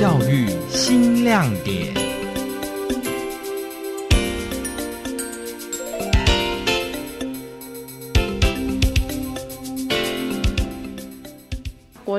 教育新亮点。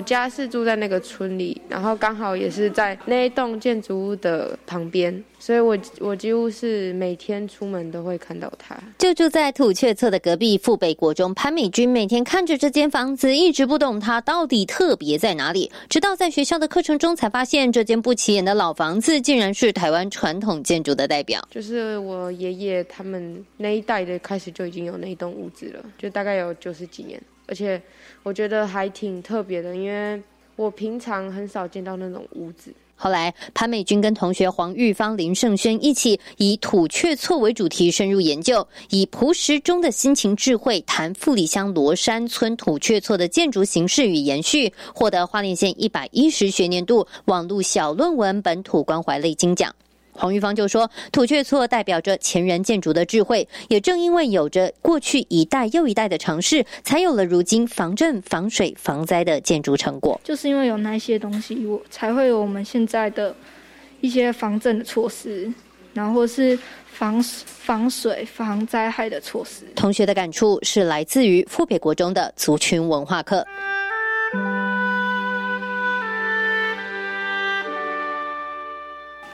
我家是住在那个村里，然后刚好也是在那一栋建筑物的旁边，所以我我几乎是每天出门都会看到它。就住在土雀侧的隔壁富北国中，潘美君每天看着这间房子，一直不懂它到底特别在哪里。直到在学校的课程中，才发现这间不起眼的老房子，竟然是台湾传统建筑的代表。就是我爷爷他们那一代的开始就已经有那一栋屋子了，就大概有九十几年。而且我觉得还挺特别的，因为我平常很少见到那种屋子。后来，潘美君跟同学黄玉芳、林胜轩一起以土雀错为主题深入研究，以朴实中的心情智慧谈富里乡罗山村土雀错的建筑形式与延续，获得花莲县一百一十学年度网络小论文本土关怀类金奖。黄玉芳就说：“土雀错代表着前人建筑的智慧，也正因为有着过去一代又一代的尝试，才有了如今防震、防水、防灾的建筑成果。就是因为有那些东西，我才会有我们现在的一些防震的措施，然后是防防水、防灾害的措施。”同学的感触是来自于富北国中的族群文化课。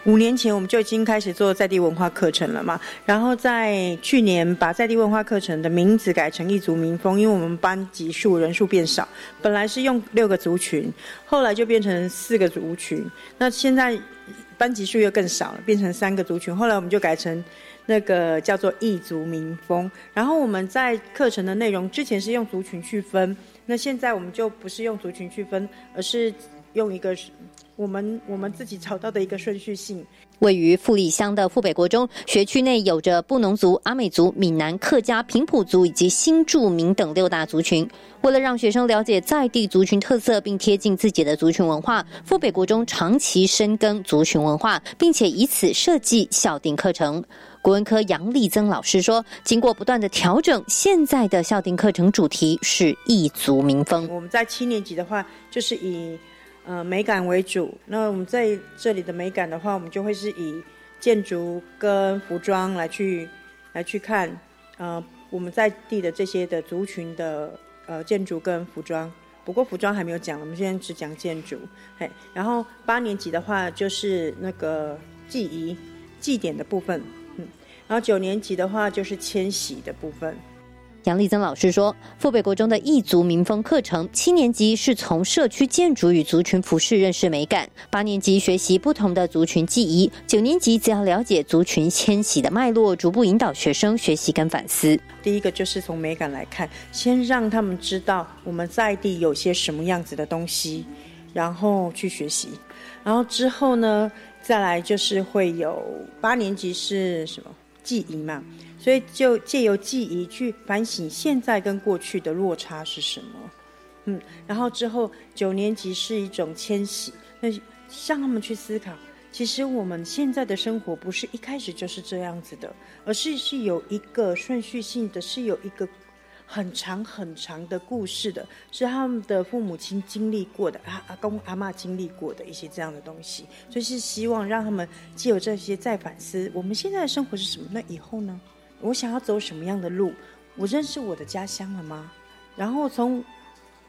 五年前我们就已经开始做在地文化课程了嘛，然后在去年把在地文化课程的名字改成异族民风，因为我们班级数人数变少，本来是用六个族群，后来就变成四个族群，那现在班级数又更少了，变成三个族群，后来我们就改成那个叫做异族民风，然后我们在课程的内容之前是用族群去分，那现在我们就不是用族群去分，而是用一个。我们我们自己找到的一个顺序性，位于富里乡的富北国中学区内有着布农族、阿美族、闽南、客家、平埔族以及新住民等六大族群。为了让学生了解在地族群特色，并贴近自己的族群文化，富北国中长期深耕族群文化，并且以此设计校定课程。国文科杨立增老师说，经过不断的调整，现在的校定课程主题是异族民风。我们在七年级的话，就是以呃，美感为主。那我们在这里的美感的话，我们就会是以建筑跟服装来去来去看。呃，我们在地的这些的族群的呃建筑跟服装。不过服装还没有讲，我们现在只讲建筑。嘿，然后八年级的话就是那个祭仪祭典的部分。嗯，然后九年级的话就是迁徙的部分。杨丽增老师说，富北国中的异族民风课程，七年级是从社区建筑与族群服饰认识美感，八年级学习不同的族群记忆，九年级则要了解族群迁徙的脉络，逐步引导学生学习跟反思。第一个就是从美感来看，先让他们知道我们在地有些什么样子的东西，然后去学习，然后之后呢，再来就是会有八年级是什么记忆嘛。所以就借由记忆去反省现在跟过去的落差是什么，嗯，然后之后九年级是一种迁徙，那让他们去思考，其实我们现在的生活不是一开始就是这样子的，而是是有一个顺序性的，是有一个很长很长的故事的，是他们的父母亲经历过的，阿阿公阿妈经历过的一些这样的东西，所以是希望让他们既有这些再反思，我们现在的生活是什么？那以后呢？我想要走什么样的路？我认识我的家乡了吗？然后从，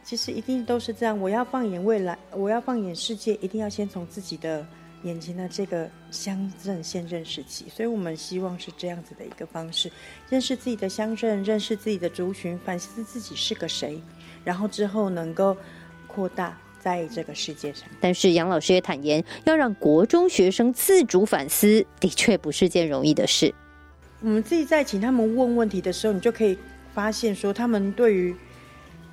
其实一定都是这样。我要放眼未来，我要放眼世界，一定要先从自己的眼前的这个乡镇先认识起。所以我们希望是这样子的一个方式：认识自己的乡镇，认识自己的族群，反思自己是个谁，然后之后能够扩大在这个世界上。但是杨老师也坦言，要让国中学生自主反思，的确不是件容易的事。我们自己在请他们问问题的时候，你就可以发现说，他们对于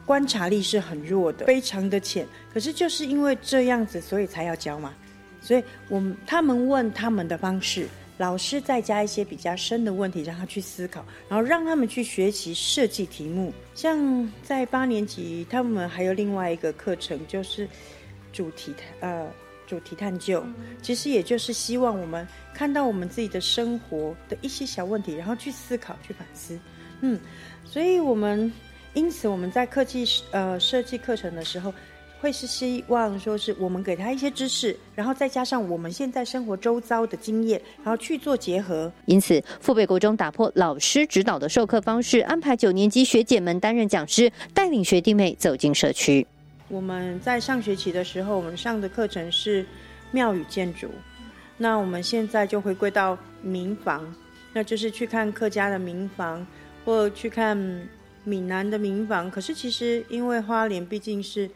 观察力是很弱的，非常的浅。可是就是因为这样子，所以才要教嘛。所以我们他们问他们的方式，老师再加一些比较深的问题，让他去思考，然后让他们去学习设计题目。像在八年级，他们还有另外一个课程，就是主题呃。主题探究，其实也就是希望我们看到我们自己的生活的一些小问题，然后去思考、去反思。嗯，所以我们因此我们在科技呃设计课程的时候，会会是希望说是我们给他一些知识，然后再加上我们现在生活周遭的经验，然后去做结合。因此，富北国中打破老师指导的授课方式，安排九年级学姐们担任讲师，带领学弟妹走进社区。我们在上学期的时候，我们上的课程是庙宇建筑，那我们现在就回归到民房，那就是去看客家的民房，或去看闽南的民房。可是其实因为花莲毕竟是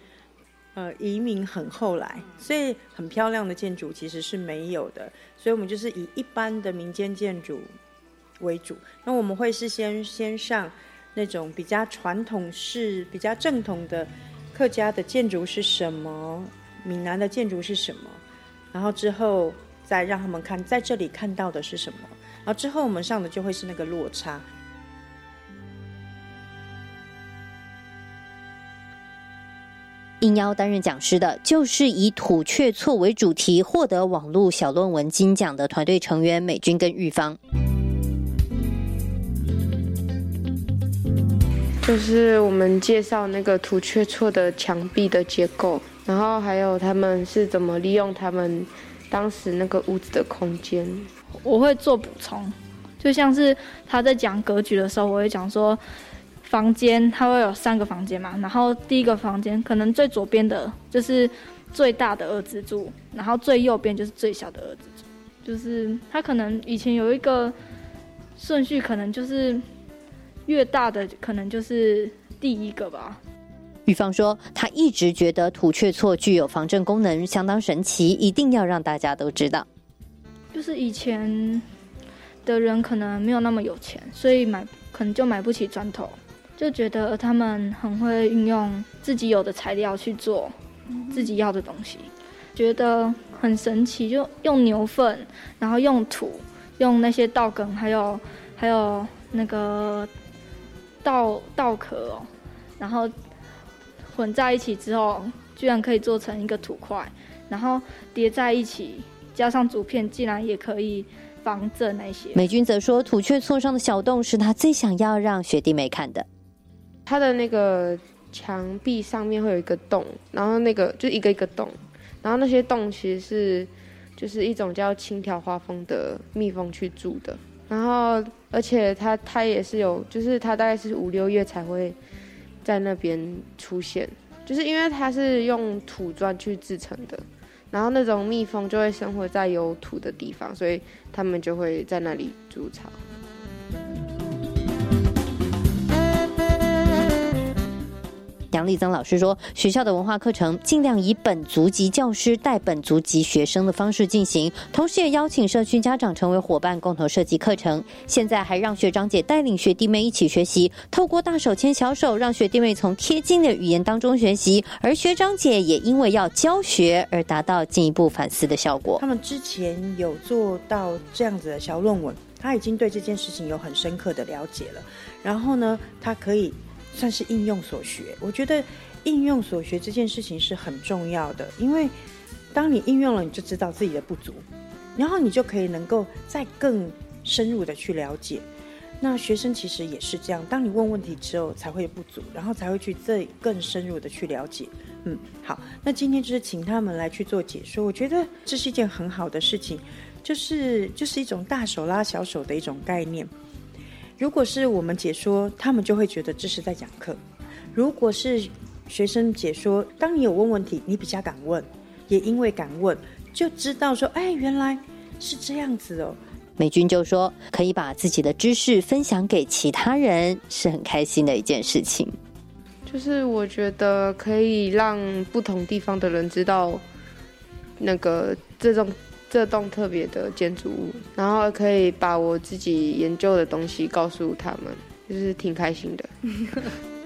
呃移民很后来，所以很漂亮的建筑其实是没有的，所以我们就是以一般的民间建筑为主。那我们会是先先上那种比较传统式、比较正统的。客家的建筑是什么？闽南的建筑是什么？然后之后再让他们看，在这里看到的是什么？然后之后我们上的就会是那个落差。应邀担任讲师的，就是以土雀错为主题获得网络小论文金奖的团队成员美军跟玉芳。就是我们介绍那个土雀错的墙壁的结构，然后还有他们是怎么利用他们当时那个屋子的空间。我会做补充，就像是他在讲格局的时候，我会讲说，房间它会有三个房间嘛，然后第一个房间可能最左边的就是最大的二支柱，然后最右边就是最小的二支柱，就是他可能以前有一个顺序，可能就是。越大的可能就是第一个吧。玉芳说，他一直觉得土雀错具有防震功能，相当神奇，一定要让大家都知道。就是以前的人可能没有那么有钱，所以买可能就买不起砖头，就觉得他们很会运用自己有的材料去做自己要的东西，觉得很神奇。就用牛粪，然后用土，用那些稻梗，还有还有那个。稻稻壳哦，然后混在一起之后，居然可以做成一个土块，然后叠在一起，加上竹片，竟然也可以防震那些。美军则说，土雀错上的小洞是他最想要让学弟妹看的。他的那个墙壁上面会有一个洞，然后那个就一个一个洞，然后那些洞其实是就是一种叫青条花蜂的蜜蜂去住的。然后，而且它它也是有，就是它大概是五六月才会在那边出现，就是因为它是用土砖去制成的，然后那种蜜蜂就会生活在有土的地方，所以它们就会在那里筑巢。杨立增老师说，学校的文化课程尽量以本族级教师带本族级学生的方式进行，同时也邀请社区家长成为伙伴，共同设计课程。现在还让学长姐带领学弟妹一起学习，透过大手牵小手，让学弟妹从贴近的语言当中学习，而学长姐也因为要教学而达到进一步反思的效果。他们之前有做到这样子的小论文，他已经对这件事情有很深刻的了解了。然后呢，他可以。算是应用所学，我觉得应用所学这件事情是很重要的，因为当你应用了，你就知道自己的不足，然后你就可以能够再更深入的去了解。那学生其实也是这样，当你问问题之后，才会不足，然后才会去再更深入的去了解。嗯，好，那今天就是请他们来去做解说，我觉得这是一件很好的事情，就是就是一种大手拉小手的一种概念。如果是我们解说，他们就会觉得这是在讲课；如果是学生解说，当你有问问题，你比较敢问，也因为敢问，就知道说，哎，原来是这样子哦。美军就说，可以把自己的知识分享给其他人，是很开心的一件事情。就是我觉得可以让不同地方的人知道，那个这种。这栋特别的建筑物，然后可以把我自己研究的东西告诉他们，就是挺开心的。